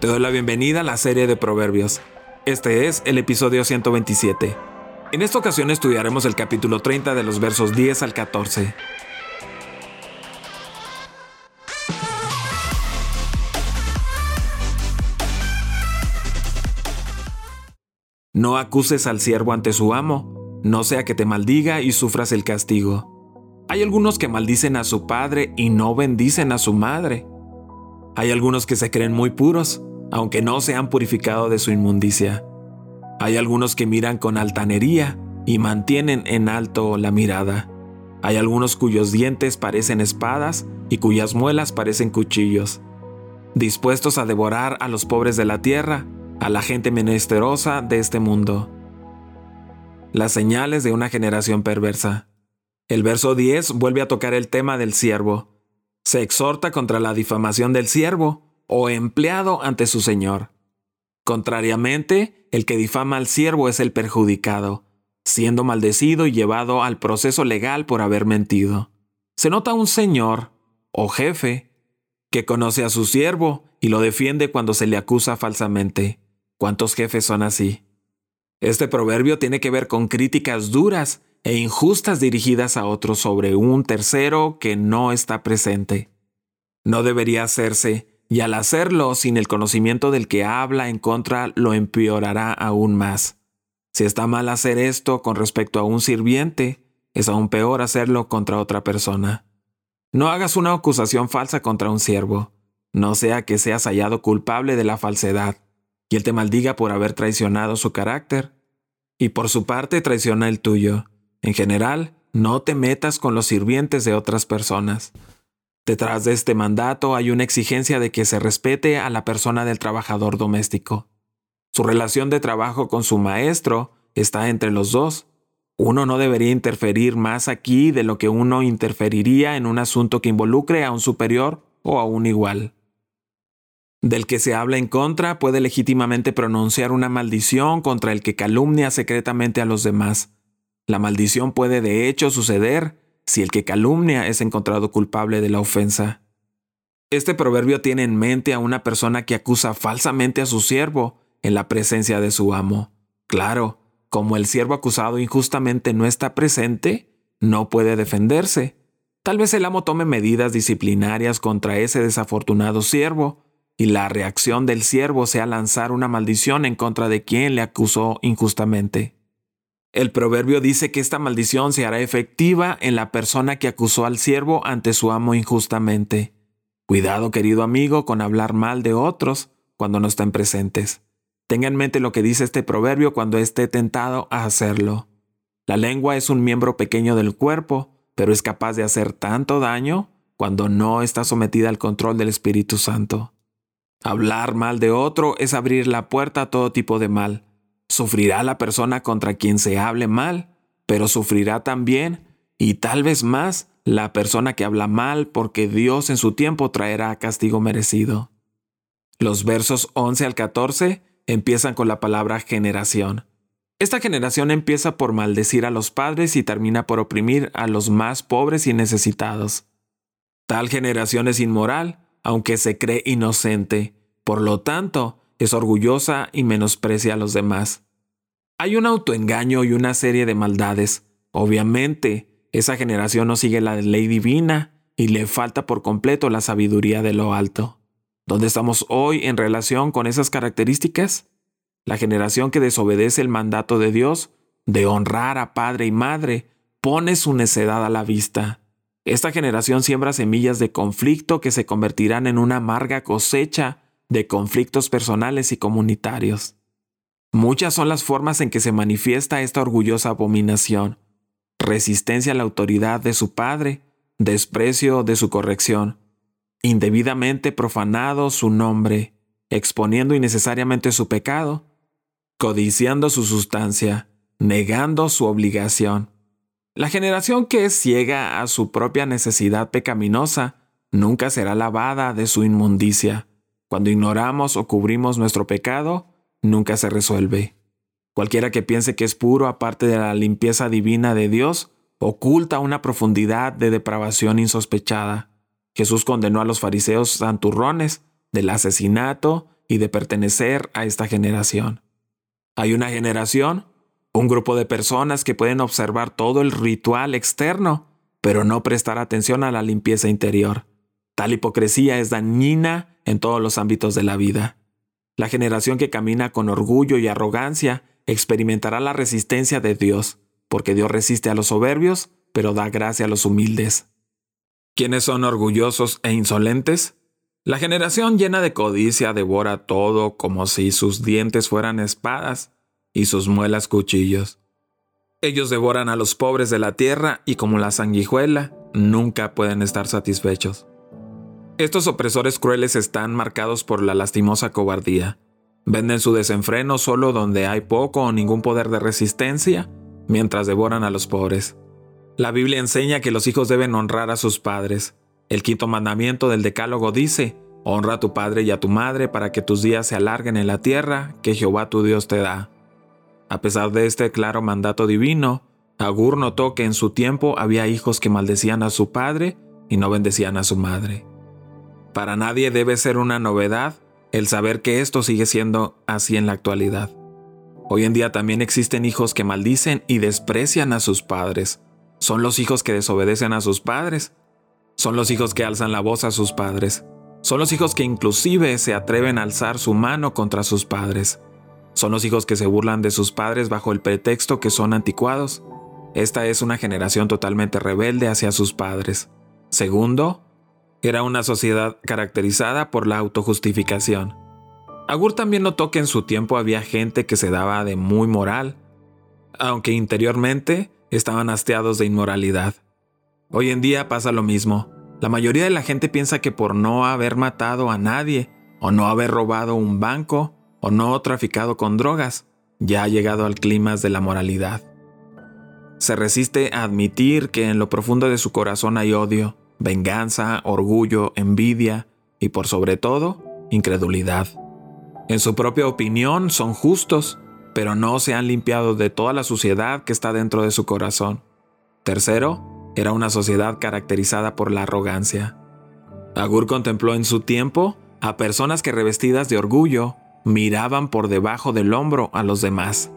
Te doy la bienvenida a la serie de Proverbios. Este es el episodio 127. En esta ocasión estudiaremos el capítulo 30 de los versos 10 al 14. No acuses al siervo ante su amo, no sea que te maldiga y sufras el castigo. Hay algunos que maldicen a su padre y no bendicen a su madre. Hay algunos que se creen muy puros, aunque no se han purificado de su inmundicia. Hay algunos que miran con altanería y mantienen en alto la mirada. Hay algunos cuyos dientes parecen espadas y cuyas muelas parecen cuchillos, dispuestos a devorar a los pobres de la tierra, a la gente menesterosa de este mundo. Las señales de una generación perversa. El verso 10 vuelve a tocar el tema del siervo. Se exhorta contra la difamación del siervo, o empleado ante su señor. Contrariamente, el que difama al siervo es el perjudicado, siendo maldecido y llevado al proceso legal por haber mentido. Se nota un señor, o jefe, que conoce a su siervo y lo defiende cuando se le acusa falsamente. ¿Cuántos jefes son así? Este proverbio tiene que ver con críticas duras e injustas dirigidas a otros sobre un tercero que no está presente. No debería hacerse, y al hacerlo sin el conocimiento del que habla en contra lo empeorará aún más. Si está mal hacer esto con respecto a un sirviente, es aún peor hacerlo contra otra persona. No hagas una acusación falsa contra un siervo, no sea que seas hallado culpable de la falsedad, y él te maldiga por haber traicionado su carácter, y por su parte traiciona el tuyo. En general, no te metas con los sirvientes de otras personas. Detrás de este mandato hay una exigencia de que se respete a la persona del trabajador doméstico. Su relación de trabajo con su maestro está entre los dos. Uno no debería interferir más aquí de lo que uno interferiría en un asunto que involucre a un superior o a un igual. Del que se habla en contra puede legítimamente pronunciar una maldición contra el que calumnia secretamente a los demás. La maldición puede de hecho suceder si el que calumnia es encontrado culpable de la ofensa. Este proverbio tiene en mente a una persona que acusa falsamente a su siervo en la presencia de su amo. Claro, como el siervo acusado injustamente no está presente, no puede defenderse. Tal vez el amo tome medidas disciplinarias contra ese desafortunado siervo, y la reacción del siervo sea lanzar una maldición en contra de quien le acusó injustamente. El proverbio dice que esta maldición se hará efectiva en la persona que acusó al siervo ante su amo injustamente. Cuidado, querido amigo, con hablar mal de otros cuando no estén presentes. Tenga en mente lo que dice este proverbio cuando esté tentado a hacerlo. La lengua es un miembro pequeño del cuerpo, pero es capaz de hacer tanto daño cuando no está sometida al control del Espíritu Santo. Hablar mal de otro es abrir la puerta a todo tipo de mal Sufrirá la persona contra quien se hable mal, pero sufrirá también, y tal vez más, la persona que habla mal porque Dios en su tiempo traerá castigo merecido. Los versos 11 al 14 empiezan con la palabra generación. Esta generación empieza por maldecir a los padres y termina por oprimir a los más pobres y necesitados. Tal generación es inmoral, aunque se cree inocente. Por lo tanto, es orgullosa y menosprecia a los demás. Hay un autoengaño y una serie de maldades. Obviamente, esa generación no sigue la ley divina y le falta por completo la sabiduría de lo alto. ¿Dónde estamos hoy en relación con esas características? La generación que desobedece el mandato de Dios de honrar a padre y madre pone su necedad a la vista. Esta generación siembra semillas de conflicto que se convertirán en una amarga cosecha de conflictos personales y comunitarios. Muchas son las formas en que se manifiesta esta orgullosa abominación. Resistencia a la autoridad de su padre, desprecio de su corrección, indebidamente profanado su nombre, exponiendo innecesariamente su pecado, codiciando su sustancia, negando su obligación. La generación que es ciega a su propia necesidad pecaminosa nunca será lavada de su inmundicia. Cuando ignoramos o cubrimos nuestro pecado, nunca se resuelve. Cualquiera que piense que es puro aparte de la limpieza divina de Dios, oculta una profundidad de depravación insospechada. Jesús condenó a los fariseos santurrones del asesinato y de pertenecer a esta generación. Hay una generación, un grupo de personas que pueden observar todo el ritual externo, pero no prestar atención a la limpieza interior. Tal hipocresía es dañina en todos los ámbitos de la vida. La generación que camina con orgullo y arrogancia experimentará la resistencia de Dios, porque Dios resiste a los soberbios, pero da gracia a los humildes. ¿Quiénes son orgullosos e insolentes? La generación llena de codicia devora todo como si sus dientes fueran espadas y sus muelas cuchillos. Ellos devoran a los pobres de la tierra y como la sanguijuela, nunca pueden estar satisfechos. Estos opresores crueles están marcados por la lastimosa cobardía. Venden su desenfreno solo donde hay poco o ningún poder de resistencia, mientras devoran a los pobres. La Biblia enseña que los hijos deben honrar a sus padres. El quinto mandamiento del Decálogo dice, Honra a tu padre y a tu madre para que tus días se alarguen en la tierra que Jehová tu Dios te da. A pesar de este claro mandato divino, Agur notó que en su tiempo había hijos que maldecían a su padre y no bendecían a su madre. Para nadie debe ser una novedad el saber que esto sigue siendo así en la actualidad. Hoy en día también existen hijos que maldicen y desprecian a sus padres. Son los hijos que desobedecen a sus padres. Son los hijos que alzan la voz a sus padres. Son los hijos que inclusive se atreven a alzar su mano contra sus padres. Son los hijos que se burlan de sus padres bajo el pretexto que son anticuados. Esta es una generación totalmente rebelde hacia sus padres. Segundo, era una sociedad caracterizada por la autojustificación. Agur también notó que en su tiempo había gente que se daba de muy moral, aunque interiormente estaban hastiados de inmoralidad. Hoy en día pasa lo mismo. La mayoría de la gente piensa que por no haber matado a nadie, o no haber robado un banco, o no traficado con drogas, ya ha llegado al clima de la moralidad. Se resiste a admitir que en lo profundo de su corazón hay odio, venganza, orgullo, envidia y por sobre todo, incredulidad. En su propia opinión son justos, pero no se han limpiado de toda la suciedad que está dentro de su corazón. Tercero, era una sociedad caracterizada por la arrogancia. Agur contempló en su tiempo a personas que revestidas de orgullo miraban por debajo del hombro a los demás.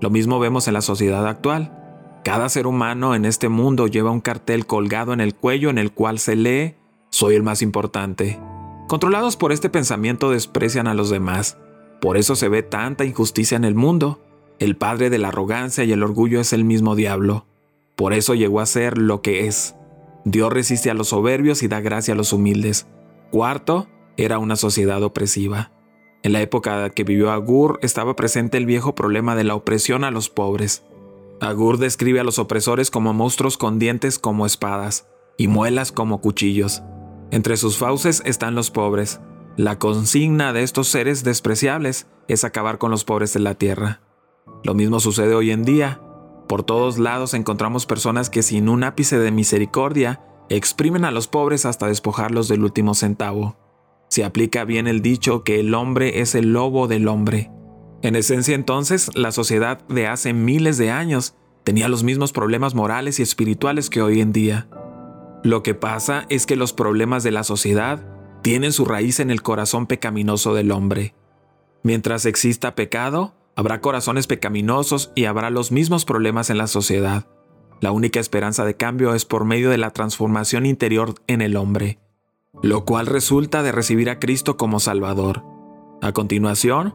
Lo mismo vemos en la sociedad actual. Cada ser humano en este mundo lleva un cartel colgado en el cuello en el cual se lee, soy el más importante. Controlados por este pensamiento desprecian a los demás. Por eso se ve tanta injusticia en el mundo. El padre de la arrogancia y el orgullo es el mismo diablo. Por eso llegó a ser lo que es. Dios resiste a los soberbios y da gracia a los humildes. Cuarto, era una sociedad opresiva. En la época que vivió Agur estaba presente el viejo problema de la opresión a los pobres. Agur describe a los opresores como monstruos con dientes como espadas y muelas como cuchillos. Entre sus fauces están los pobres. La consigna de estos seres despreciables es acabar con los pobres de la tierra. Lo mismo sucede hoy en día. Por todos lados encontramos personas que sin un ápice de misericordia exprimen a los pobres hasta despojarlos del último centavo. Se aplica bien el dicho que el hombre es el lobo del hombre. En esencia entonces, la sociedad de hace miles de años tenía los mismos problemas morales y espirituales que hoy en día. Lo que pasa es que los problemas de la sociedad tienen su raíz en el corazón pecaminoso del hombre. Mientras exista pecado, habrá corazones pecaminosos y habrá los mismos problemas en la sociedad. La única esperanza de cambio es por medio de la transformación interior en el hombre, lo cual resulta de recibir a Cristo como Salvador. A continuación,